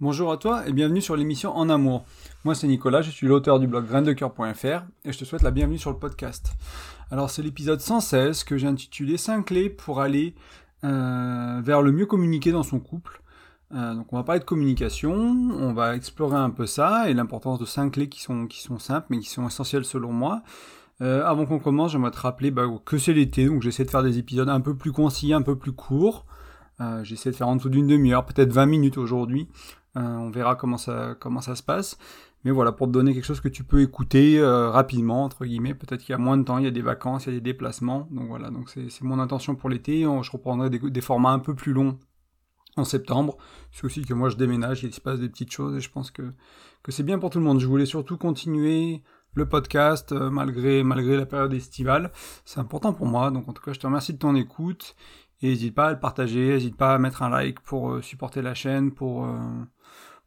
Bonjour à toi et bienvenue sur l'émission En Amour. Moi c'est Nicolas, je suis l'auteur du blog graindecoeur.fr et je te souhaite la bienvenue sur le podcast. Alors c'est l'épisode 116 que j'ai intitulé 5 clés pour aller euh, vers le mieux communiquer dans son couple. Euh, donc on va parler de communication, on va explorer un peu ça et l'importance de 5 clés qui sont, simples mais qui sont essentielles selon moi. Euh, avant qu'on commence, j'aimerais te rappeler bah, que c'est l'été, donc j'essaie de faire des épisodes un peu plus concis, un peu plus courts. J'essaie de faire en dessous d'une demi-heure, peut-être 20 minutes aujourd'hui. Euh, on verra comment ça, comment ça se passe. Mais voilà, pour te donner quelque chose que tu peux écouter euh, rapidement, entre guillemets. Peut-être qu'il y a moins de temps, il y a des vacances, il y a des déplacements. Donc voilà, donc c'est mon intention pour l'été. Je reprendrai des, formats un peu plus longs en septembre. C'est aussi que moi je déménage, il se passe des petites choses et je pense que, que c'est bien pour tout le monde. Je voulais surtout continuer le podcast malgré, malgré la période estivale. C'est important pour moi, donc en tout cas je te remercie de ton écoute et n'hésite pas à le partager, n'hésite pas à mettre un like pour euh, supporter la chaîne, pour, euh,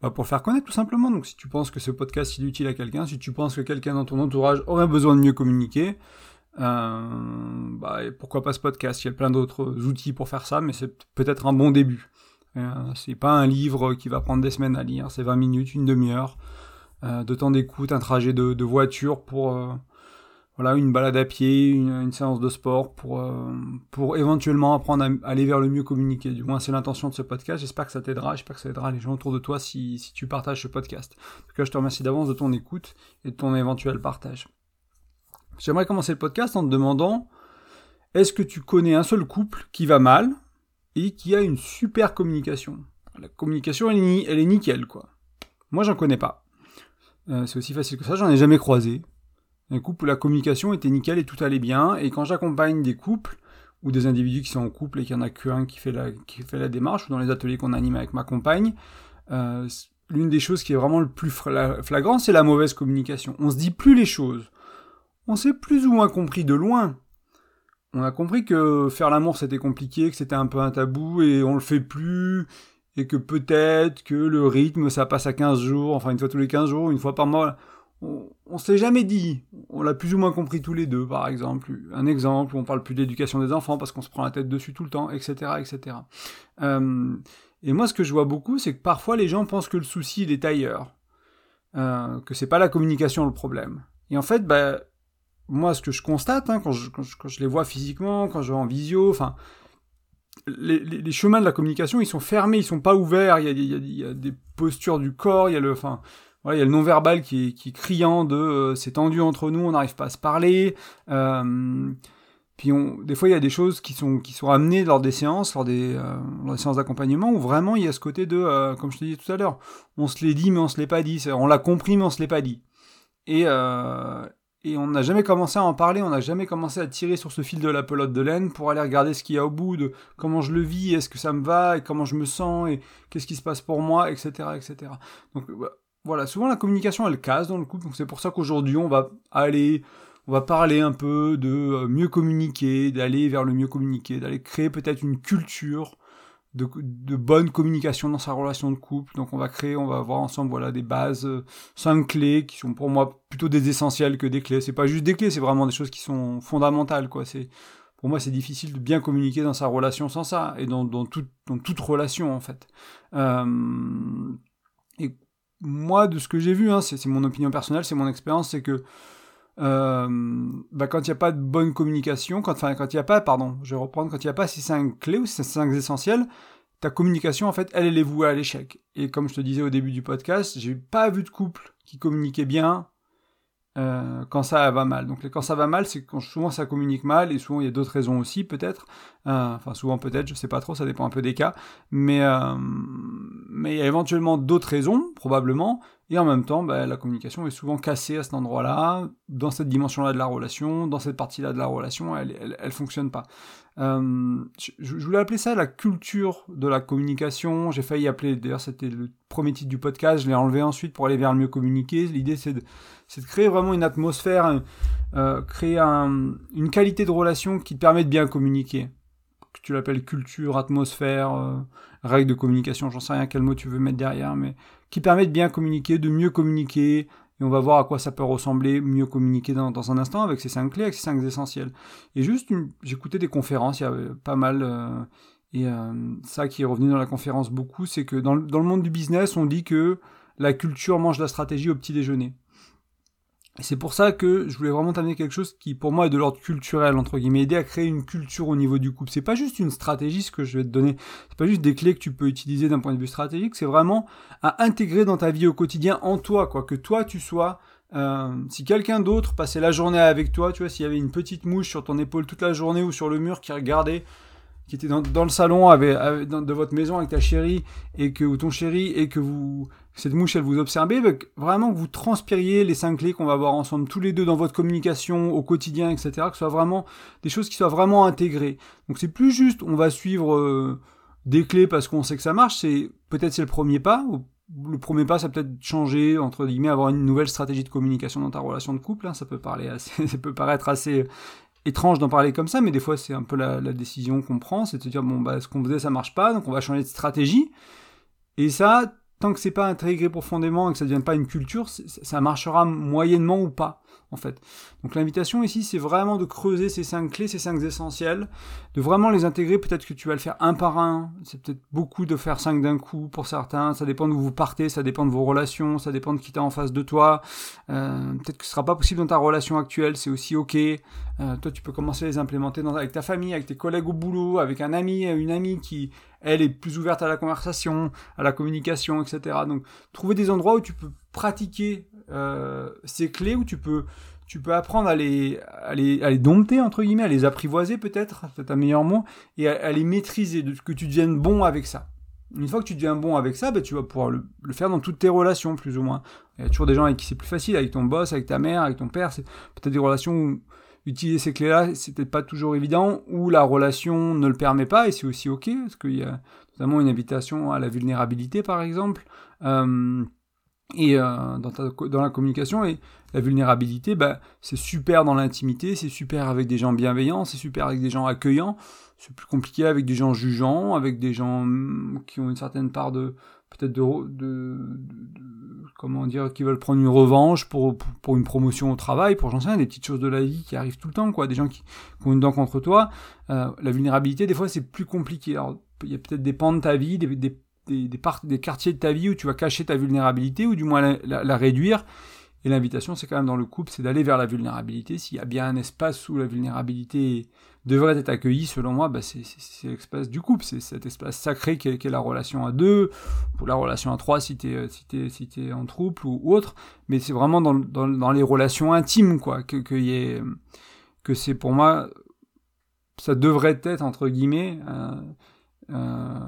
bah, pour le faire connaître tout simplement. Donc si tu penses que ce podcast est utile à quelqu'un, si tu penses que quelqu'un dans ton entourage aurait besoin de mieux communiquer, euh, bah, pourquoi pas ce podcast? Il y a plein d'autres outils pour faire ça, mais c'est peut-être un bon début. Euh, c'est pas un livre qui va prendre des semaines à lire, c'est 20 minutes, une demi-heure de temps d'écoute, un trajet de, de voiture pour voilà, une balade à pied, une, séance de sport pour, euh, pour éventuellement apprendre à, aller vers le mieux communiquer. Du moins, c'est l'intention de ce podcast. J'espère que ça t'aidera. J'espère que ça aidera les gens autour de toi si, si tu partages ce podcast. En tout cas, je te remercie d'avance de ton écoute et de ton éventuel partage. J'aimerais commencer le podcast en te demandant est-ce que tu connais un seul couple qui va mal et qui a une super communication? La communication, elle est, elle est nickel, quoi. Moi, j'en connais pas. Euh, c'est aussi facile que ça, j'en ai jamais croisé un couple où la communication était nickel et tout allait bien. Et quand j'accompagne des couples ou des individus qui sont en couple et qu'il n'y en a qu'un qui fait la qui fait la démarche ou dans les ateliers qu'on anime avec ma compagne, euh, l'une des choses qui est vraiment le plus flagrant, c'est la mauvaise communication. On se dit plus les choses. On s'est plus ou moins compris de loin. On a compris que faire l'amour c'était compliqué, que c'était un peu un tabou et on le fait plus et que peut-être que le rythme ça passe à 15 jours, enfin une fois tous les 15 jours, une fois par mois on, on s'est jamais dit. On l'a plus ou moins compris tous les deux, par exemple. Un exemple où on parle plus d'éducation des enfants parce qu'on se prend la tête dessus tout le temps, etc., etc. Euh, et moi, ce que je vois beaucoup, c'est que parfois les gens pensent que le souci il est ailleurs, euh, que c'est pas la communication le problème. Et en fait, bah, moi, ce que je constate hein, quand, je, les vois physiquement, quand je vais en visio, enfin, les, chemins de la communication, ils sont fermés, ils sont pas ouverts. Il y a, il y a, des postures du corps, il y a le, enfin, il y a le non-verbal qui est, qui criant de euh, c'est tendu entre nous, on n'arrive pas à se parler. Euh, puis on, des fois, il y a des choses qui sont, qui sont amenées lors des séances, lors des, euh, lors des séances d'accompagnement, où vraiment il y a ce côté de, comme je te disais tout à l'heure, on se l'est dit mais on se l'est pas dit, on l'a compris mais on se l'est pas dit. Et, et on n'a jamais commencé à en parler, on n'a jamais commencé à tirer sur ce fil de la pelote de laine pour aller regarder ce qu'il y a au bout, de comment je le vis, est-ce que ça me va, et comment je me sens, et qu'est-ce qui se passe pour moi, etc. etc. Donc bah, voilà, souvent la communication elle casse dans le couple, donc c'est pour ça qu'aujourd'hui on va aller, on va parler un peu de euh, mieux communiquer, d'aller vers le mieux communiquer, d'aller créer peut-être une culture de, bonne communication dans sa relation de couple. Donc on va créer, on va voir ensemble voilà des bases, euh, cinq clés qui sont pour moi plutôt des essentiels que des clés. C'est pas juste des clés, c'est vraiment des choses qui sont fondamentales quoi. C'est pour moi, c'est difficile de bien communiquer dans sa relation sans ça, et dans, dans, dans toute relation, en fait. Euh, moi, de ce que j'ai vu, hein, c'est mon opinion personnelle, c'est mon expérience, c'est que euh, bah, quand il n'y a pas de bonne communication, quand, enfin, quand il n'y a pas, pardon, je vais reprendre, quand il n'y a pas ces cinq clés ou ces cinq essentiels, ta communication, en fait, elle, elle est vouée à l'échec. Et comme je te disais au début du podcast, j'ai pas vu de couple qui communiquait bien euh, quand ça va mal. Donc quand ça va mal, c'est quand souvent ça communique mal et souvent il y a d'autres raisons aussi peut-être. Euh, enfin souvent peut-être, je sais pas trop, ça dépend un peu des cas. Mais euh, mais il y a éventuellement d'autres raisons probablement. Et en même temps, bah, la communication est souvent cassée à cet endroit-là, dans cette dimension-là de la relation, dans cette partie-là de la relation, elle, elle, elle fonctionne pas. Euh, je, voulais appeler ça la culture de la communication. J'ai failli appeler, d'ailleurs c'était le premier titre du podcast, je l'ai enlevé ensuite pour aller vers le mieux communiquer. L'idée c'est de, créer vraiment une atmosphère, euh, créer un, une qualité de relation qui te permet de bien communiquer. Que tu l'appelles culture, atmosphère, euh, règle de communication, j'en sais rien quel mot tu veux mettre derrière, mais qui permet de bien communiquer, de mieux communiquer, et on va voir à quoi ça peut ressembler, mieux communiquer dans, un instant avec ces cinq clés, avec ces cinq essentiels. Et juste, j'écoutais des conférences, il y avait pas mal, euh, Et euh, ça qui est revenu dans la conférence beaucoup, c'est que dans, le monde du business, on dit que la culture mange la stratégie au petit déjeuner. C'est pour ça que je voulais vraiment t'amener quelque chose qui, pour moi, est de l'ordre culturel, entre guillemets, aider à créer une culture au niveau du couple. C'est pas juste une stratégie, ce que je vais te donner. C'est pas juste des clés que tu peux utiliser d'un point de vue stratégique. C'est vraiment à intégrer dans ta vie au quotidien en toi, quoi. Que toi, tu sois, euh, si quelqu'un d'autre passait la journée avec toi, tu vois, s'il y avait une petite mouche sur ton épaule toute la journée ou sur le mur qui regardait qui était dans, le salon de votre maison avec ta chérie et que ou ton chéri et que vous cette mouche elle vous observez vraiment que vous transpiriez les cinq clés qu'on va voir ensemble tous les deux dans votre communication au quotidien etc que ce soit vraiment des choses qui soient vraiment intégrées donc c'est plus juste on va suivre euh, des clés parce qu'on sait que ça marche c'est peut-être c'est le premier pas le premier pas, ça peut-être changer, entre guillemets, avoir une nouvelle stratégie de communication dans ta relation de couple. Hein. ça peut parler assez, ça peut paraître assez étrange d'en parler comme ça, mais des fois c'est un peu la, décision qu'on prend, c'est de se dire bon bah ce qu'on faisait ça marche pas, donc on va changer de stratégie. Et ça, tant que c'est pas intégré profondément et que ça ne devient pas une culture, ça marchera moyennement ou pas en fait. Donc l'invitation ici, c'est vraiment de creuser ces cinq clés, ces cinq essentiels, de vraiment les intégrer. Peut-être que tu vas le faire un par un. C'est peut-être beaucoup de faire cinq d'un coup pour certains. Ça dépend d'où vous partez, ça dépend de vos relations, ça dépend de qui t'as en face de toi. Euh, peut-être que ce sera pas possible dans ta relation actuelle, c'est aussi ok. Euh, toi, tu peux commencer à les implémenter dans, avec ta famille, avec tes collègues au boulot, avec un ami, une amie qui, elle, est plus ouverte à la conversation, à la communication, etc. Donc, trouver des endroits où tu peux pratiquer euh, ces clés où tu peux, tu peux apprendre à les, à les, à les dompter, entre guillemets, à les apprivoiser peut-être, c'est un meilleur mot, et à, les maîtriser, de, que tu deviennes bon avec ça. Une fois que tu deviens bon avec ça, ben, tu vas pouvoir le, faire dans toutes tes relations, plus ou moins. Il y a toujours des gens avec qui c'est plus facile, avec ton boss, avec ta mère, avec ton père. C'est peut-être des relations où utiliser ces clés-là, c'est peut-être pas toujours évident, ou la relation ne le permet pas, et c'est aussi ok, parce qu'il y a notamment une invitation à la vulnérabilité, par exemple. Euh, et euh, dans, ta, dans la communication et la vulnérabilité, bah, c'est super dans l'intimité, c'est super avec des gens bienveillants, c'est super avec des gens accueillants, c'est plus compliqué avec des gens jugeants, avec des gens mm, qui ont une certaine part de peut-être de, de, comment dire qui veulent prendre une revanche pour, pour, une promotion au travail, pour j'en sais rien, des petites choses de la vie qui arrivent tout le temps, quoi, des gens qui, ont une dent contre toi. Euh, la vulnérabilité, des fois, c'est plus compliqué. Alors, il y a peut-être des pans de ta vie, des, des des, quartiers de ta vie où tu vas cacher ta vulnérabilité ou du moins la, réduire. Et l'invitation, c'est quand même dans le couple, c'est d'aller vers la vulnérabilité. S'il y a bien un espace où la vulnérabilité devrait être accueillie, selon moi, bah c'est l'espace du couple, c'est cet espace sacré qui est, la relation à deux, ou la relation à trois si t'es si si es en trouble ou, autre. Mais c'est vraiment dans, dans, les relations intimes, quoi, que, que, c'est pour moi, ça devrait être, entre guillemets, euh,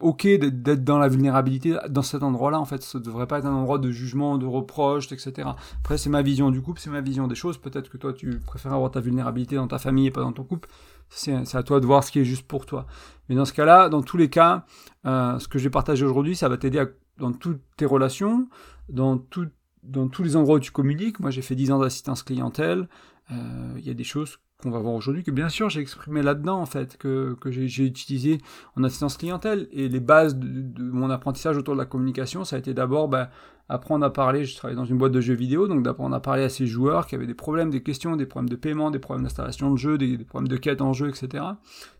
ok d'être dans la vulnérabilité dans cet endroit-là, en fait, ça devrait pas être un endroit de jugement, de reproche, etc. Après, c'est ma vision du couple, c'est ma vision des choses. Peut-être que toi, tu préfères avoir ta vulnérabilité dans ta famille et pas dans ton couple. C'est à toi de voir ce qui est juste pour toi. Mais dans ce cas-là, dans tous les cas, euh, ce que je vais partager aujourd'hui, ça va t'aider dans toutes tes relations, dans, tout, dans tous les endroits où tu communiques. Moi, j'ai fait 10 ans d'assistance clientèle. Euh, il y a des choses qu'on va voir aujourd'hui, que bien sûr j'ai exprimé là-dedans en fait, que, que j'ai utilisé en assistance clientèle. Et les bases de, mon apprentissage autour de la communication, ça a été d'abord bah, apprendre à parler, je travaillais dans une boîte de jeux vidéo, donc d'apprendre à parler à ces joueurs qui avaient des problèmes, des questions, des problèmes de paiement, des problèmes d'installation de jeu, des, problèmes de quête en jeu, etc.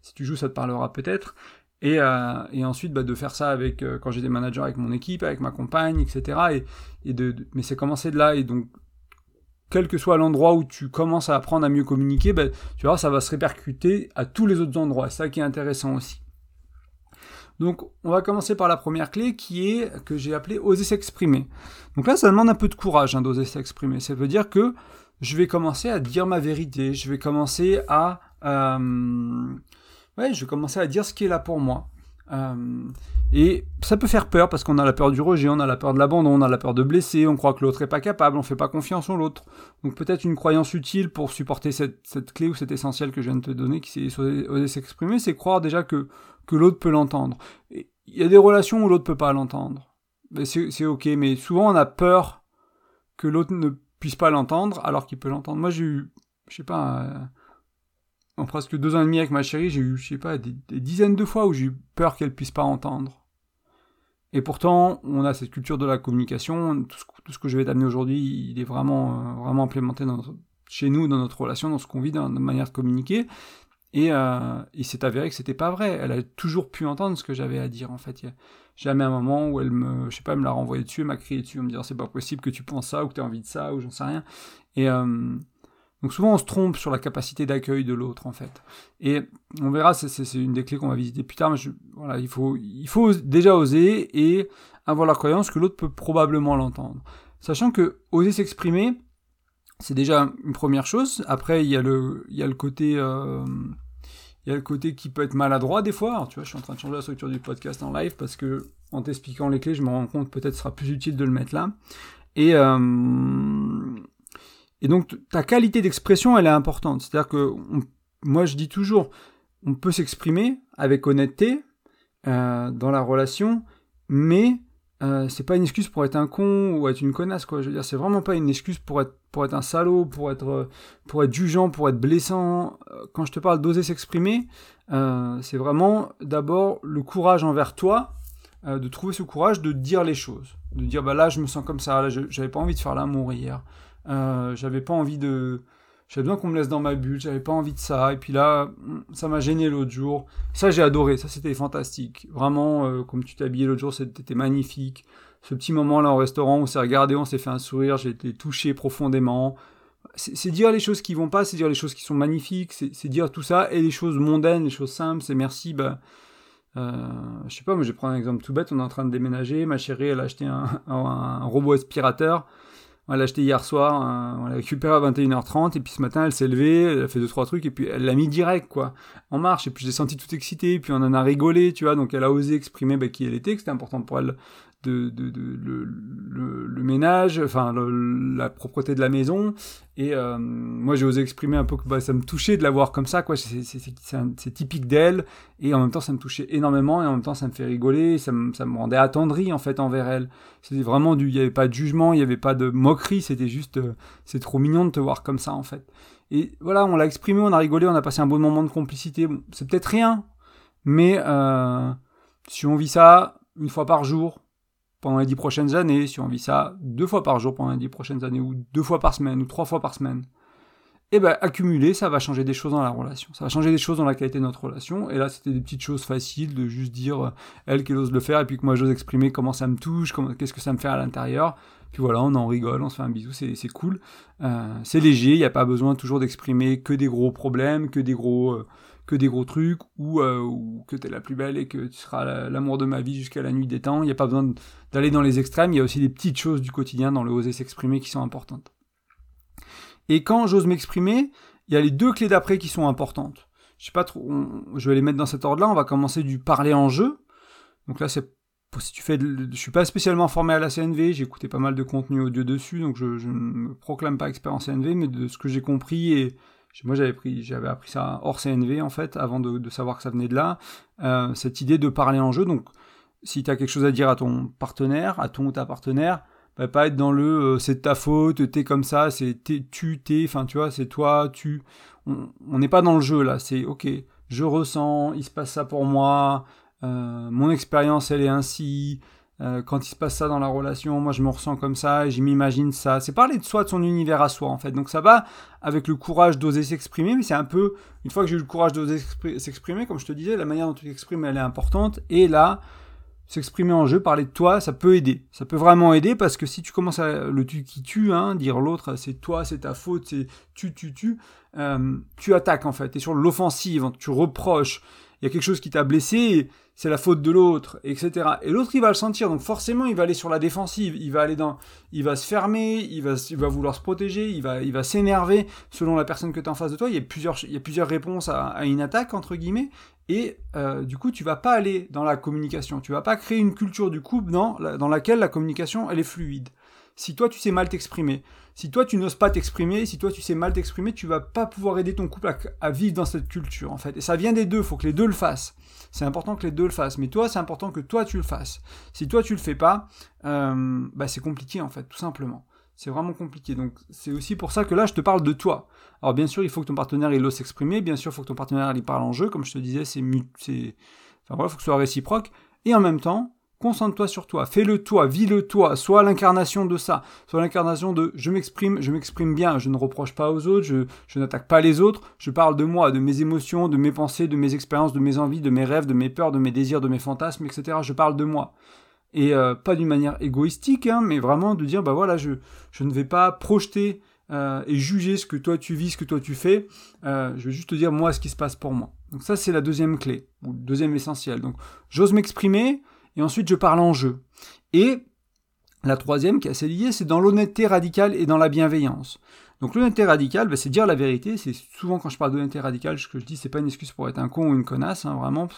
Si tu joues, ça te parlera peut-être. Et, euh, et, ensuite bah, de faire ça avec euh, quand j'étais manager avec mon équipe, avec ma compagne, etc. Et, et de, mais c'est commencé de là et donc quel que soit l'endroit où tu commences à apprendre à mieux communiquer, ben, tu vois, ça va se répercuter à tous les autres endroits. C'est ça qui est intéressant aussi. Donc, on va commencer par la première clé qui est que j'ai appelé oser s'exprimer. Donc là, ça demande un peu de courage hein, d'oser s'exprimer. Ça veut dire que je vais commencer à dire ma vérité. Je vais commencer à, euh, je vais commencer à dire ce qui est là pour moi. Euh, et ça peut faire peur parce qu'on a la peur du rejet, on a la peur de l'abandon, on a la peur de blesser, on croit que l'autre est pas capable, on fait pas confiance en l'autre. Donc peut-être une croyance utile pour supporter cette, clé ou cet essentiel que je viens de te donner, qui s'est s'exprimer, c'est croire déjà que, que l'autre peut l'entendre. Il y a des relations où l'autre peut pas l'entendre. C'est ok, mais souvent on a peur que l'autre ne puisse pas l'entendre alors qu'il peut l'entendre. Moi j'ai eu, je sais pas, en presque deux ans et demi avec ma chérie, j'ai eu, je sais pas, des, dizaines de fois où j'ai eu peur qu'elle puisse pas entendre. Et pourtant, on a cette culture de la communication. Tout ce, que je vais t'amener aujourd'hui, il est vraiment, euh, vraiment implémenté chez nous, dans notre relation, dans ce qu'on vit, dans notre manière de communiquer. Et euh, il s'est avéré que c'était pas vrai. Elle a toujours pu entendre ce que j'avais à dire, en fait. Il y jamais un moment où elle me, je sais pas, me l'a renvoyé dessus, m'a crié dessus, en me disant c'est pas possible que tu penses ça, ou que tu as envie de ça, ou j'en sais rien. Et euh, donc souvent on se trompe sur la capacité d'accueil de l'autre, en fait. Et on verra, c'est une des clés qu'on va visiter plus tard, mais voilà, il faut, il faut déjà oser et avoir la croyance que l'autre peut probablement l'entendre. Sachant que oser s'exprimer, c'est déjà une première chose. Après, il y a le, il y a le côté, euh, il y a le côté qui peut être maladroit des fois. Tu vois, je suis en train de changer la structure du podcast en live parce que en t'expliquant les clés, je me rends compte peut-être sera plus utile de le mettre là. Et euh, et donc ta qualité d'expression, elle est importante. C'est-à-dire que moi, je dis toujours, on peut s'exprimer avec honnêteté euh, dans la relation, mais euh, c'est pas une excuse pour être un con ou être une connasse quoi. Je veux dire, c'est vraiment pas une excuse pour être pour être un salaud, pour être euh, pour être jugeant, pour être blessant. Euh, quand je te parle d'oser s'exprimer, c'est vraiment d'abord le courage envers toi, de trouver ce courage de dire les choses, de dire bah là je me sens comme ça, là j'avais pas envie de faire l'amour hier, j'avais pas envie de j'avais besoin qu'on me laisse dans ma bulle, j'avais pas envie de ça, et puis là, ça m'a gêné l'autre jour. Ça, j'ai adoré, ça, c'était fantastique. Vraiment, euh, comme tu t'es habillé l'autre jour, c'était magnifique. Ce petit moment-là au restaurant, on s'est regardé, on s'est fait un sourire, j'ai été touché profondément. C'est dire les choses qui vont pas, c'est dire les choses qui sont magnifiques, c'est dire tout ça, et les choses mondaines, les choses simples, c'est merci, bah, euh, je sais pas, moi je vais prendre un exemple tout bête, on est en train de déménager, ma chérie elle a acheté un robot aspirateur, on l'a acheté hier soir, hein, on l'a récupéré à 21h30, et puis ce matin, elle s'est levée, elle a fait deux, trois trucs, et puis elle l'a mis direct, quoi, en marche, et puis j'ai senti tout excité, puis on en a rigolé, tu vois, donc elle a osé exprimer bah, qui elle était, que c'était important pour elle de, le, ménage, enfin la propreté de la maison. Et euh, moi, j'ai osé exprimer un peu que bah, ça me touchait de la voir comme ça, quoi. C'est typique d'elle, et en même temps, ça me touchait énormément, et en même temps, ça me fait rigoler, ça me, rendait attendri en fait envers elle. C'était vraiment du, il n'y avait pas de jugement, il n'y avait pas de moquerie, c'était juste, euh, c'est trop mignon de te voir comme ça en fait. Et voilà, on l'a exprimé, on a rigolé, on a passé un bon moment de complicité. C'est peut-être rien, mais euh, si on vit ça une fois par jour, pendant les dix prochaines années, si on vit ça deux fois par jour pendant les dix prochaines années, ou deux fois par semaine, ou trois fois par semaine, et eh bien accumuler, ça va changer des choses dans la relation. Ça va changer des choses dans la qualité de notre relation. Et là, c'était des petites choses faciles de juste dire, euh, elle qu'elle ose le faire, et puis que moi j'ose exprimer comment ça me touche, qu'est-ce que ça me fait à l'intérieur. Puis voilà, on en rigole, on se fait un bisou, c'est cool. Euh, c'est léger, il n'y a pas besoin toujours d'exprimer que des gros problèmes, que des gros... Euh, que des gros trucs ou, euh, ou que tu es la plus belle et que tu seras l'amour de ma vie jusqu'à la nuit des temps. Il n'y a pas besoin d'aller dans les extrêmes, il y a aussi des petites choses du quotidien dans le oser s'exprimer qui sont importantes. Et quand j'ose m'exprimer, il y a les deux clés d'après qui sont importantes. Je sais pas trop, je vais les mettre dans cet ordre-là. On va commencer du parler en jeu. Donc là, c'est si tu fais, je suis pas spécialement formé à la CNV, j'ai écouté pas mal de contenu audio dessus, donc je, je ne me proclame pas expert en CNV, mais de ce que j'ai compris et moi j'avais pris, j'avais appris ça hors CNV en fait, avant de, savoir que ça venait de là. Euh, cette idée de parler en jeu. Donc, si tu as quelque chose à dire à ton partenaire, à ton ou ta partenaire, bah, pas être dans le euh, c'est ta faute, t'es comme ça, c'est tu, t'es, enfin tu vois, c'est toi, tu. On n'est pas dans le jeu là, c'est ok, je ressens, il se passe ça pour moi, euh, mon expérience elle est ainsi, euh, quand il se passe ça dans la relation, moi je me ressens comme ça, et je m'imagine ça. C'est parler de soi, de son univers à soi en fait. Donc ça va avec le courage d'oser s'exprimer, mais c'est un peu, une fois que j'ai eu le courage d'oser s'exprimer, comme je te disais, la manière dont tu t'exprimes elle est importante. Et là, s'exprimer en jeu, parler de toi, ça peut aider. Ça peut vraiment aider parce que si tu commences à le tu qui tue, hein, dire l'autre c'est toi, c'est ta faute, c'est tu, tu, tu, euh, tu attaques en fait. Es sur l'offensive, tu reproches il y a quelque chose qui t'a blessé, c'est la faute de l'autre, etc. Et l'autre, il va le sentir, donc forcément, il va aller sur la défensive, il va aller dans, il va se fermer, il va, il va vouloir se protéger, il va, il va s'énerver selon la personne que tu as en face de toi. Il y a plusieurs, il y a plusieurs réponses à, une attaque entre guillemets, et euh, du coup, tu vas pas aller dans la communication, tu vas pas créer une culture du couple dans, dans laquelle la communication elle est fluide. Si toi tu sais mal t'exprimer, si toi tu n'oses pas t'exprimer, si toi tu sais mal t'exprimer, tu vas pas pouvoir aider ton couple à, vivre dans cette culture en fait. Et ça vient des deux, faut que les deux le fassent. C'est important que les deux le fassent, mais toi c'est important que toi tu le fasses. Si toi tu le fais pas, euh, bah c'est compliqué en fait, tout simplement. C'est vraiment compliqué. Donc c'est aussi pour ça que là je te parle de toi. Alors bien sûr il faut que ton partenaire il ose s'exprimer, bien sûr il faut que ton partenaire il parle en jeu, comme je te disais, c'est, enfin voilà, faut que ce soit réciproque. Et en même temps, concentre-toi sur toi, fais-le toi, vis-le toi, sois l'incarnation de ça, sois l'incarnation de je m'exprime, je m'exprime bien, je ne reproche pas aux autres, je, n'attaque pas les autres, je parle de moi, de mes émotions, de mes pensées, de mes expériences, de mes envies, de mes rêves, de mes peurs, de mes désirs, de mes fantasmes, etc. Je parle de moi. Et euh, pas d'une manière égoïstique, hein, mais vraiment de dire, bah voilà, je, ne vais pas projeter euh, et juger ce que toi tu vis, ce que toi tu fais. Euh, je vais juste te dire moi ce qui se passe pour moi. Donc ça c'est la deuxième clé, ou deuxième essentiel. Donc j'ose m'exprimer et ensuite je parle en jeu. Et la troisième qui est assez liée, c'est dans l'honnêteté radicale et dans la bienveillance. Donc l'honnêteté radicale, bah, c'est dire la vérité. C'est souvent quand je parle d'honnêteté radicale, ce que je dis, c'est pas une excuse pour être un con ou une connasse, hein, vraiment.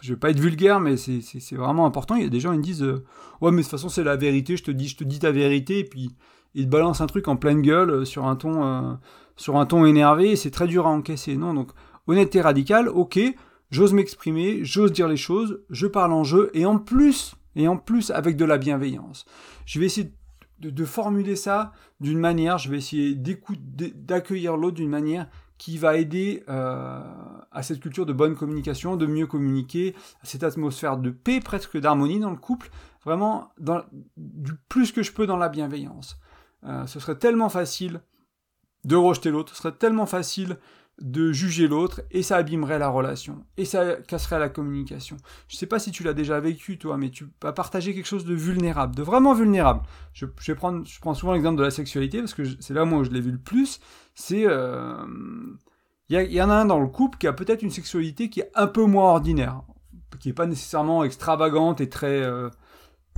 Je vais pas être vulgaire, mais c'est vraiment important. Il y a des gens qui me disent, euh, ouais, mais de toute façon c'est la vérité. Je te dis, je te dis ta vérité, et puis ils te balancent un truc en pleine gueule euh, sur un ton, euh, sur un ton énervé. C'est très dur à encaisser. Non, donc honnêteté radicale, ok. J'ose m'exprimer, j'ose dire les choses, je parle en jeu, et en plus, et en plus avec de la bienveillance. Je vais essayer de formuler ça d'une manière, je vais essayer d'accueillir l'autre d'une manière qui va aider euh, à cette culture de bonne communication, de mieux communiquer, à cette atmosphère de paix, presque d'harmonie dans le couple, vraiment du plus que je peux dans la bienveillance. Euh, ce serait tellement facile de rejeter l'autre, ce serait tellement facile de juger l'autre et ça abîmerait la relation et ça casserait la communication. Je sais pas si tu l'as déjà vécu toi, mais tu vas partager quelque chose de vulnérable, de vraiment vulnérable. Je, je je prends souvent l'exemple de la sexualité parce que c'est là moi où je l'ai vu le plus. C'est euh, il y, en a un dans le couple qui a peut-être une sexualité qui est un peu moins ordinaire, qui est pas nécessairement extravagante et très euh,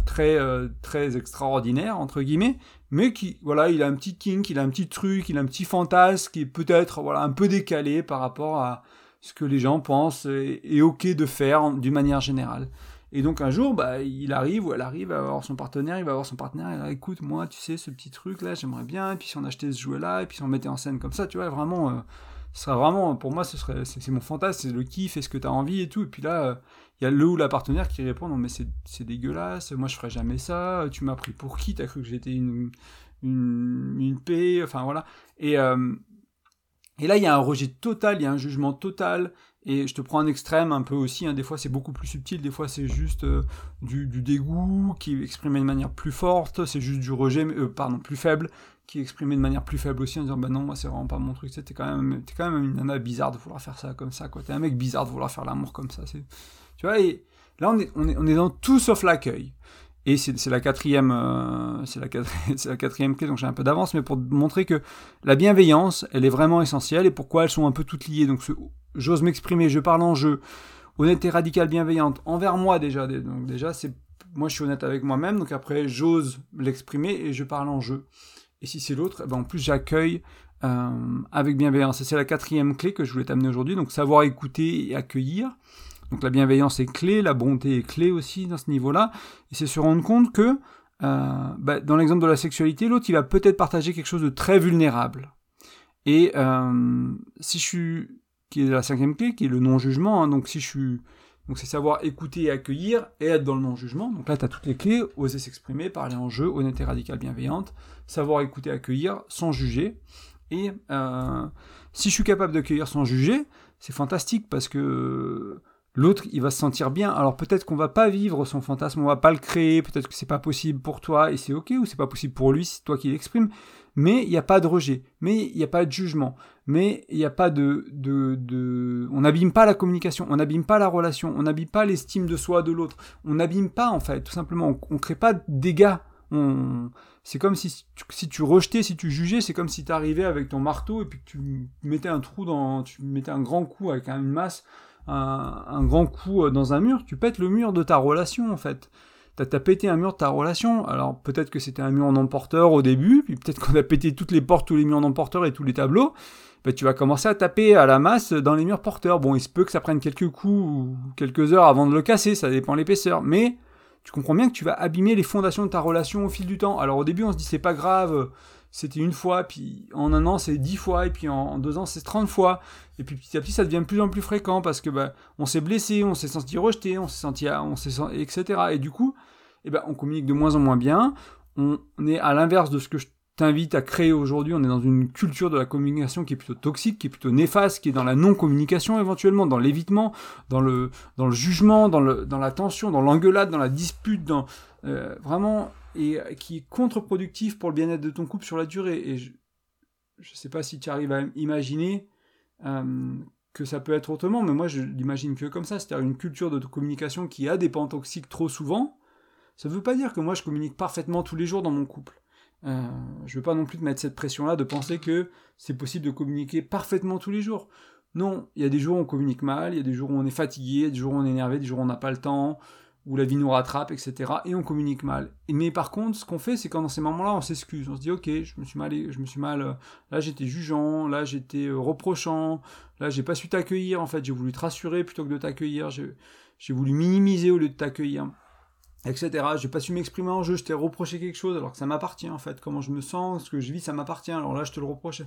très euh, très extraordinaire entre guillemets, mais qui, voilà, il a un petit kink, il a un petit truc, il a un petit fantasme qui est peut-être, voilà, un peu décalé par rapport à ce que les gens pensent et, ok de faire d'une manière générale. Et donc un jour, bah, il arrive ou elle arrive à avoir son partenaire, il va avoir son partenaire, et là, écoute, moi, tu sais, ce petit truc là, j'aimerais bien, et puis si on achetait ce jouet là, et puis si on mettait en scène comme ça, tu vois, vraiment, euh, ce serait vraiment, pour moi, ce serait, c'est mon fantasme, c'est le kiff, est-ce que tu as envie et tout, et puis là, il y a le ou la partenaire qui répond non mais c'est dégueulasse, moi je ferais jamais ça, tu m'as pris pour qui, t'as cru que j'étais une, une, une paix, enfin voilà. Et, euh, et là il y a un rejet total, il y a un jugement total, et je te prends un extrême un peu aussi, hein. des fois c'est beaucoup plus subtil, des fois c'est juste euh, du, du, dégoût qui est exprimé de manière plus forte, c'est juste du rejet, euh, pardon, plus faible, qui exprimé de manière plus faible aussi en disant bah non moi c'est vraiment pas mon truc, t'es quand même, es quand même une nana bizarre de vouloir faire ça comme ça, quoi, t'es un mec bizarre de vouloir faire l'amour comme ça, c'est tu vois, là, on est, on est, on est dans tout sauf l'accueil. Et c'est la quatrième, euh, c'est la, la, quatrième clé, donc j'ai un peu d'avance, mais pour montrer que la bienveillance, elle est vraiment essentielle et pourquoi elles sont un peu toutes liées. Donc j'ose m'exprimer, je parle en jeu, honnêteté radicale bienveillante envers moi déjà. Donc déjà, c'est moi je suis honnête avec moi-même, donc après j'ose l'exprimer et je parle en jeu. Et si c'est l'autre, eh ben en plus j'accueille euh, avec bienveillance. Et c'est la quatrième clé que je voulais t'amener aujourd'hui, donc savoir écouter et accueillir. Donc la bienveillance est clé, la bonté est clé aussi dans ce niveau-là. Et c'est se rendre compte que, euh, bah, dans l'exemple de la sexualité, l'autre, il va peut-être partager quelque chose de très vulnérable. Et euh, si je suis, qui est la cinquième clé, qui est le non-jugement, hein, donc si je suis, donc c'est savoir écouter et accueillir et être dans le non-jugement. Donc là, tu as toutes les clés, oser s'exprimer, parler en jeu, honnêteté radicale bienveillante, savoir écouter accueillir sans juger. Et euh, si je suis capable d'accueillir sans juger, c'est fantastique parce que L'autre, il va se sentir bien. Alors peut-être qu'on va pas vivre son fantasme, on va pas le créer, peut-être que c'est pas possible pour toi et c'est ok, ou c'est pas possible pour lui, c'est toi qui l'exprime. Mais il n'y a pas de rejet, mais il n'y a pas de jugement, mais il n'y a pas de, de, de... on n'abîme pas la communication, on n'abîme pas la relation, on n'abîme pas l'estime de soi de l'autre, on n'abîme pas en fait, tout simplement, on, ne crée pas de dégâts. C'est comme si tu, si tu rejetais, si tu jugeais, c'est comme si tu arrivais avec ton marteau et puis que tu mettais un trou dans, tu mettais un grand coup avec une masse un, grand coup euh, dans un mur, tu pètes le mur de ta relation en fait. T'as as pété un mur de ta relation. Alors peut-être que c'était un mur non porteur au début, puis peut-être qu'on a pété toutes les portes, tous les murs non porteurs et tous les tableaux. Ben, tu vas commencer à taper à la masse dans les murs porteurs. Bon, il se peut que ça prenne quelques coups ou quelques heures avant de le casser, ça dépend l'épaisseur. Mais tu comprends bien que tu vas abîmer les fondations de ta relation au fil du temps. Alors au début, on se dit c'est pas grave, c'était une fois, puis en un an c'est dix fois, et puis en, deux ans c'est trente fois. Et puis petit à petit ça devient de plus en plus fréquent parce que bah, on s'est blessé, on s'est senti rejeté, on s'est senti, on etc. Et du coup, eh ben, on communique de moins en moins bien. On, est à l'inverse de ce que je t'invite à créer aujourd'hui. On est dans une culture de la communication qui est plutôt toxique, qui est plutôt néfaste, qui est dans la non-communication éventuellement, dans l'évitement, dans le, dans le jugement, dans, le, dans la tension, dans l'engueulade, dans la dispute, dans euh, vraiment, et qui est contre-productif pour le bien-être de ton couple sur la durée. Et je ne sais pas si tu arrives à imaginer euh, que ça peut être autrement, mais moi je l'imagine que comme ça, c'est-à-dire une culture de communication qui a des pans toxiques trop souvent. Ça ne veut pas dire que moi je communique parfaitement tous les jours dans mon couple. Euh, je veux pas non plus te mettre cette pression-là de penser que c'est possible de communiquer parfaitement tous les jours. Non, il y a des jours où on communique mal, il y a des jours où on est fatigué, des jours où on est énervé, des jours où on n'a pas le temps, où la vie nous rattrape, etc. Et on communique mal. Mais par contre, ce qu'on fait, c'est quand dans ces moments-là, on s'excuse. On se dit, ok, je me suis mal, je me suis mal. Euh, là, j'étais jugeant, là, j'étais euh, reprochant, là, j'ai pas su t'accueillir. En fait, j'ai voulu te rassurer plutôt que de t'accueillir. J'ai voulu minimiser au lieu de t'accueillir etc. J'ai pas su m'exprimer en jeu, je t'ai reproché quelque chose alors que ça m'appartient en fait. Comment je me sens, ce que je vis, ça m'appartient. Alors là, je te le reproche.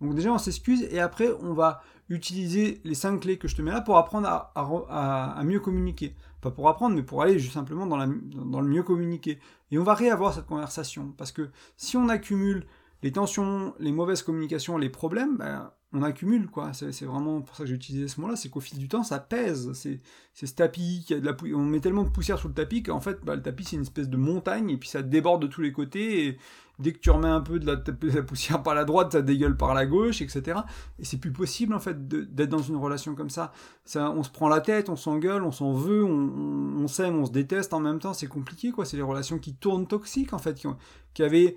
Donc déjà, on s'excuse et après, on va utiliser les cinq clés que je te mets là pour apprendre à, mieux communiquer. Pas pour apprendre, mais pour aller juste simplement dans, dans le mieux communiquer. Et on va réavoir cette conversation parce que si on accumule les tensions, les mauvaises communications, les problèmes, ben, on accumule, quoi. C'est vraiment pour ça que j'ai utilisé ce mot-là, c'est qu'au fil du temps, ça pèse. C'est ce tapis, qui a de la on met tellement de poussière sur le tapis qu'en fait, bah, le tapis, c'est une espèce de montagne, et puis ça déborde de tous les côtés, et dès que tu remets un peu de la, poussière par la droite, ça dégueule par la gauche, etc. Et c'est plus possible, en fait, d'être dans une relation comme ça. ça. On se prend la tête, on s'engueule, on s'en veut, on, s'aime, on se déteste en même temps, c'est compliqué, quoi. C'est les relations qui tournent toxiques, en fait, qui, qui avaient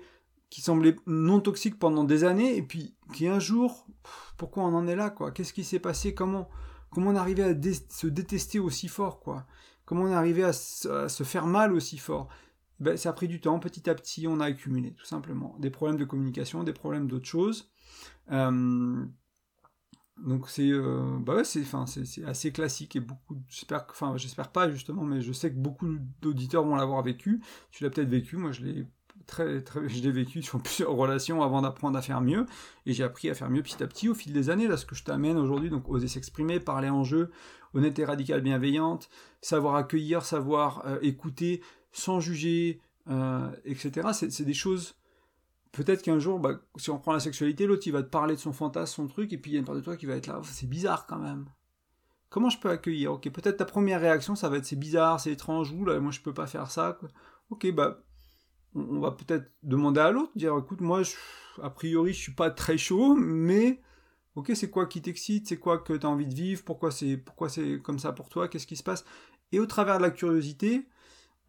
qui semblait non toxique pendant des années, et puis qui un jour, pourquoi on en est là, quoi? Qu'est-ce qui s'est passé? Comment comment on arrivé à se détester aussi fort, quoi? Comment on est arrivé à, se faire mal aussi fort? Ben, Ça a pris du temps, petit à petit, on a accumulé, tout simplement. Des problèmes de communication, des problèmes d'autres choses. Euh, donc c'est euh, bah c'est c'est assez classique et beaucoup enfin j'espère pas justement mais je sais que beaucoup d'auditeurs vont l'avoir vécu. Tu l'as peut-être vécu moi je l'ai très, très, je l'ai vécu sur plusieurs relations avant d'apprendre à faire mieux, et j'ai appris à faire mieux petit à petit au fil des années. Là, ce que je t'amène aujourd'hui, donc oser s'exprimer, parler en jeu, honnêteté radicale bienveillante, savoir accueillir, savoir euh, écouter, sans juger, euh, etc. C'est des choses. Peut-être qu'un jour, bah, si on prend la sexualité, l'autre il va te parler de son fantasme, son truc, et puis il y a une part de toi qui va être là. C'est bizarre quand même. Comment je peux accueillir? Ok, peut-être ta première réaction, ça va être c'est bizarre, c'est étrange, ou là, moi je peux pas faire ça. Ok, bah on va peut-être demander à l'autre, dire écoute, moi, a priori, je suis pas très chaud, mais ok, c'est quoi qui t'excite, c'est quoi que tu as envie de vivre, pourquoi c'est pourquoi c'est comme ça pour toi, qu'est-ce qui se passe? Et au travers de la curiosité,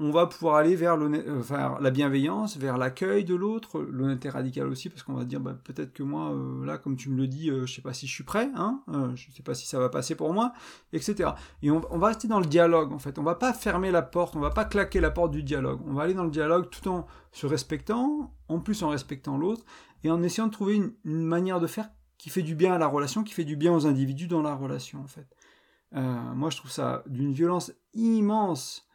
on va pouvoir aller vers, euh, la bienveillance, vers l'accueil de l'autre, l'honnêteté radicale aussi, parce qu'on va dire bah, peut-être que moi, euh, là, comme tu me le dis, euh, je sais pas si je suis prêt, hein, je sais pas si ça va passer pour moi, etc. Et on, va rester dans le dialogue, en fait. On va pas fermer la porte, on va pas claquer la porte du dialogue. On va aller dans le dialogue tout en se respectant, en plus en respectant l'autre, et en essayant de trouver une, une, manière de faire qui fait du bien à la relation, qui fait du bien aux individus dans la relation, en fait. moi, je trouve ça d'une violence immense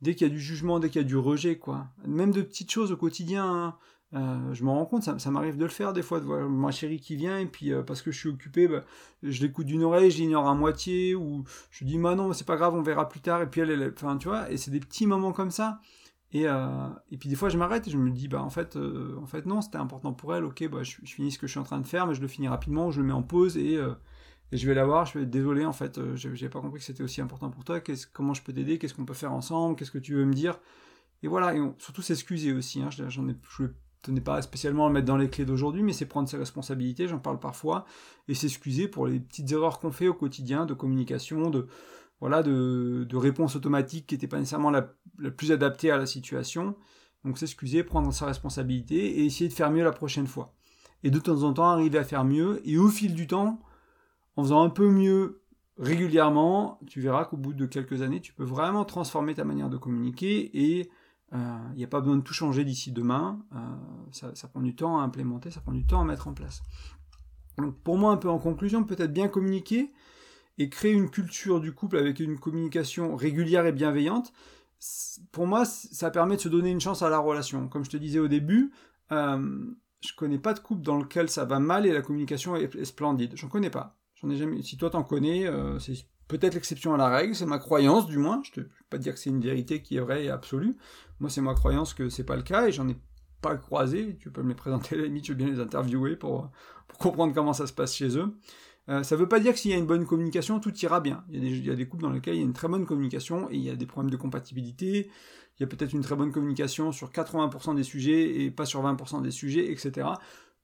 dès qu'il y a du jugement, dès qu'il y a du rejet, quoi. Même de petites choses au quotidien, hein. euh, je m'en rends compte, ça, m'arrive de le faire des fois, de voir ma chérie qui vient, et puis euh, parce que je suis occupé, bah, je l'écoute d'une oreille, je l'ignore à moitié, ou je dis, bah non, c'est pas grave, on verra plus tard, et puis elle, elle enfin, tu vois, et c'est des petits moments comme ça. Et, euh, et puis des fois je m'arrête et je me dis bah en fait en fait non c'était important pour elle ok bah je, je, finis ce que je suis en train de faire mais je le finis rapidement je le mets en pause et et je vais la voir, je vais désolé en fait, euh, j'ai pas compris que c'était aussi important pour toi, comment je peux t'aider, qu'est-ce qu'on peut faire ensemble, qu'est-ce que tu veux me dire? Et voilà, et surtout s'excuser aussi, hein, j'en ai, je ne tenais pas spécialement à le mettre dans les clés d'aujourd'hui, mais c'est prendre ses responsabilités, j'en parle parfois, et s'excuser pour les petites erreurs qu'on fait au quotidien de communication, de, voilà, de, de réponse automatique qui n'était pas nécessairement la, la, plus adaptée à la situation. Donc s'excuser, prendre sa responsabilité et essayer de faire mieux la prochaine fois. Et de temps en temps arriver à faire mieux, et au fil du temps, en faisant un peu mieux régulièrement, tu verras qu'au bout de quelques années, tu peux vraiment transformer ta manière de communiquer et il euh, n'y a pas besoin de tout changer d'ici demain. Euh, ça, prend du temps à implémenter, ça prend du temps à mettre en place. Donc pour moi, un peu en conclusion, peut-être bien communiquer et créer une culture du couple avec une communication régulière et bienveillante. Pour moi, ça permet de se donner une chance à la relation. Comme je te disais au début, euh, je connais pas de couple dans lequel ça va mal et la communication est, est splendide. J'en connais pas. Si toi t'en connais, euh, c'est peut-être l'exception à la règle, c'est ma croyance du moins. Je ne peux pas dire que c'est une vérité qui est vraie et absolue. Moi, c'est ma croyance que c'est pas le cas et j'en ai pas croisés, tu peux me les présenter à la limite, je veux bien les interviewer pour, comprendre comment ça se passe chez eux. Euh, ça ne veut pas dire que s'il y a une bonne communication, tout ira bien. Il y, il y, a des, couples dans lesquels il y a une très bonne communication et il y a des problèmes de compatibilité. Il y a peut-être une très bonne communication sur 80% des sujets et pas sur 20% des sujets, etc.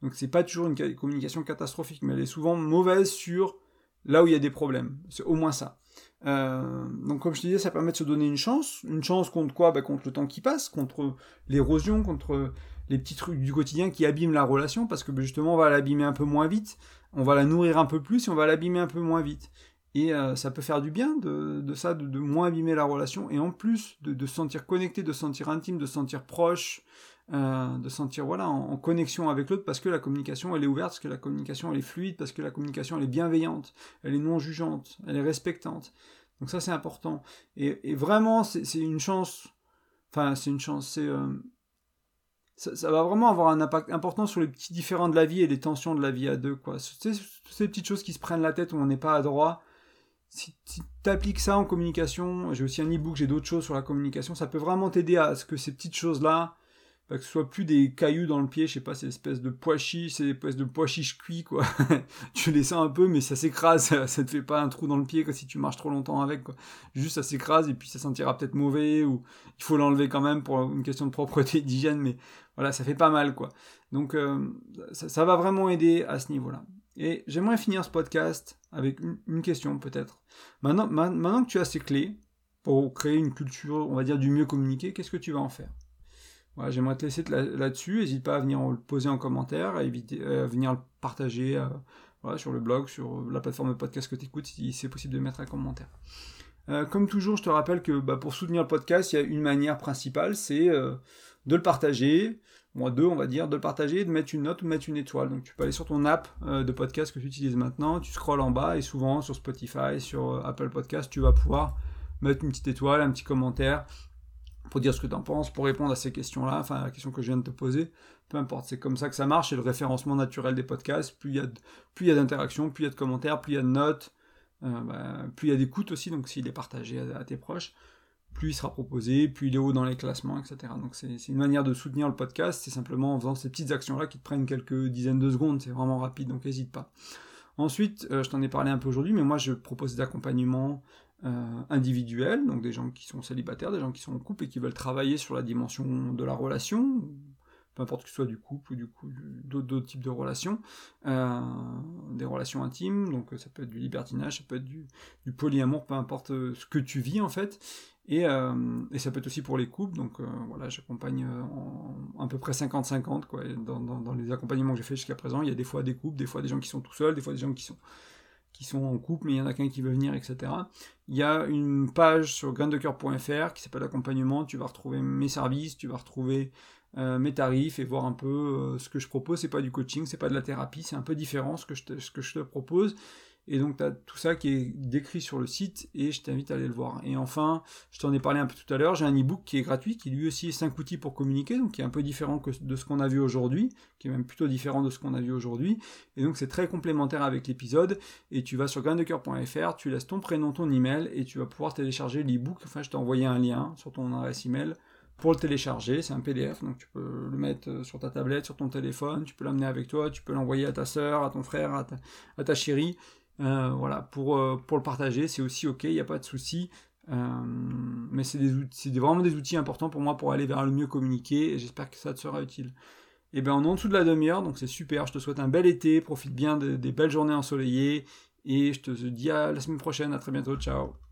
Donc c'est pas toujours une communication catastrophique, mais elle est souvent mauvaise sur là où il y a des problèmes. C'est au moins ça. Euh, donc comme je te disais, ça permet de se donner une chance. Une chance contre quoi? Bah, Contre le temps qui passe, contre l'érosion, contre les petits trucs du quotidien qui abîment la relation, parce que bah, justement on va l'abîmer un peu moins vite, on va la nourrir un peu plus et on va l'abîmer un peu moins vite. Et euh, ça peut faire du bien de, ça, de, de, moins abîmer la relation, et en plus de se sentir connecté, de se sentir intime, de se sentir proche, euh, de sentir voilà en, connexion avec l'autre, parce que la communication elle est ouverte, parce que la communication elle est fluide, parce que la communication elle est bienveillante, elle est non jugeante, elle est respectante. Donc ça c'est important. Et, vraiment c'est une chance, enfin c'est une chance, c'est euh, ça, va vraiment avoir un impact important sur les petits différents de la vie et les tensions de la vie à deux quoi. Ces petites choses qui se prennent la tête où on n'est pas adroit si, si tu appliques ça en communication, j'ai aussi un e-book, j'ai d'autres choses sur la communication, ça peut vraiment t'aider à ce que ces petites choses-là, que ce soit plus des cailloux dans le pied, je sais pas, ces espèces de pois chiches, ces espèces de pois chiches cuits, quoi. tu les sens un peu, mais ça s'écrase, ça, ça, te fait pas un trou dans le pied, quoi, si tu marches trop longtemps avec, quoi. Juste, ça s'écrase, et puis ça sentira peut-être mauvais, ou il faut l'enlever quand même pour une question de propreté, d'hygiène, mais voilà, ça fait pas mal, quoi. Donc, euh, ça, va vraiment aider à ce niveau-là. Et j'aimerais finir ce podcast avec une, question peut-être. Maintenant, maintenant que tu as ces clés pour créer une culture, on va dire, du mieux communiquer, qu'est-ce que tu vas en faire? J'aimerais te laisser là-dessus. N'hésite pas à venir le poser en commentaire, à, à venir le partager euh, sur le blog, sur la plateforme de podcast que tu écoutes, si c'est possible de mettre un commentaire. Euh, comme toujours, je te rappelle que bah, pour soutenir le podcast, il y a une manière principale, c'est euh, de le partager, moins deux on va dire, de le partager, de mettre une note ou mettre une étoile. Donc tu peux aller sur ton app euh, de podcast que tu utilises maintenant, tu scrolles en bas et souvent sur Spotify, sur euh, Apple Podcast, tu vas pouvoir mettre une petite étoile, un petit commentaire pour dire ce que tu en penses, pour répondre à ces questions-là, enfin à la question que je viens de te poser, peu importe, c'est comme ça que ça marche, c'est le référencement naturel des podcasts, plus il y a, d'interactions, plus il y a de commentaires, plus il y a de notes, euh, bah, plus il y a d'écoute aussi, donc s'il est partagé à, à tes proches, plus il sera proposé, plus il est haut dans les classements, etc. Donc c'est une manière de soutenir le podcast, c'est simplement en faisant ces petites actions-là qui te prennent quelques dizaines de secondes, c'est vraiment rapide, donc n'hésite pas. Ensuite, euh, je t'en ai parlé un peu aujourd'hui, mais moi je propose des accompagnements euh, individuels, donc des gens qui sont célibataires, des gens qui sont en couple et qui veulent travailler sur la dimension de la relation, peu importe que ce soit du couple ou du coup d'autres types de relations, euh, des relations intimes, donc ça peut être du libertinage, ça peut être du, polyamour, peu importe euh, ce que tu vis en fait, et, euh, ça peut être aussi pour les couples, donc euh, voilà, j'accompagne à peu près 50-50, quoi, dans, dans, dans, les accompagnements que j'ai fait jusqu'à présent, il y a des fois des couples, des fois des gens qui sont tout seuls, des fois des gens qui sont qui sont en couple, mais il y en a qu'un qui veut venir, etc. Il y a une page sur graindecoeur.fr qui s'appelle accompagnement, tu vas retrouver mes services, tu vas retrouver euh, mes tarifs et voir un peu euh, ce que je propose. C'est pas du coaching, c'est pas de la thérapie, c'est un peu différent ce que je ce que je te propose. Et donc, tu as tout ça qui est décrit sur le site et je t'invite à aller le voir. Et enfin, je t'en ai parlé un peu tout à l'heure, j'ai un e-book qui est gratuit, qui lui aussi est 5 outils pour communiquer, donc qui est un peu différent de ce qu'on a vu aujourd'hui, qui est même plutôt différent de ce qu'on a vu aujourd'hui. Et donc, c'est très complémentaire avec l'épisode. Et tu vas sur graindecoeur.fr, tu laisses ton prénom, ton email et tu vas pouvoir télécharger l'e-book. Enfin, je t'ai envoyé un lien sur ton adresse email pour le télécharger. C'est un PDF, donc tu peux le mettre sur ta tablette, sur ton téléphone, tu peux l'amener avec toi, tu peux l'envoyer à ta soeur, à ton frère, à ta chérie. Euh, voilà, pour, euh, pour le partager, c'est aussi ok, il n'y a pas de souci. Euh, mais c'est vraiment des outils importants pour moi pour aller vers le mieux communiquer et j'espère que ça te sera utile. Et eh bien on est en dessous de la demi-heure, donc c'est super. Je te souhaite un bel été, profite bien de, des belles journées ensoleillées et je te dis à la semaine prochaine. À très bientôt. Ciao.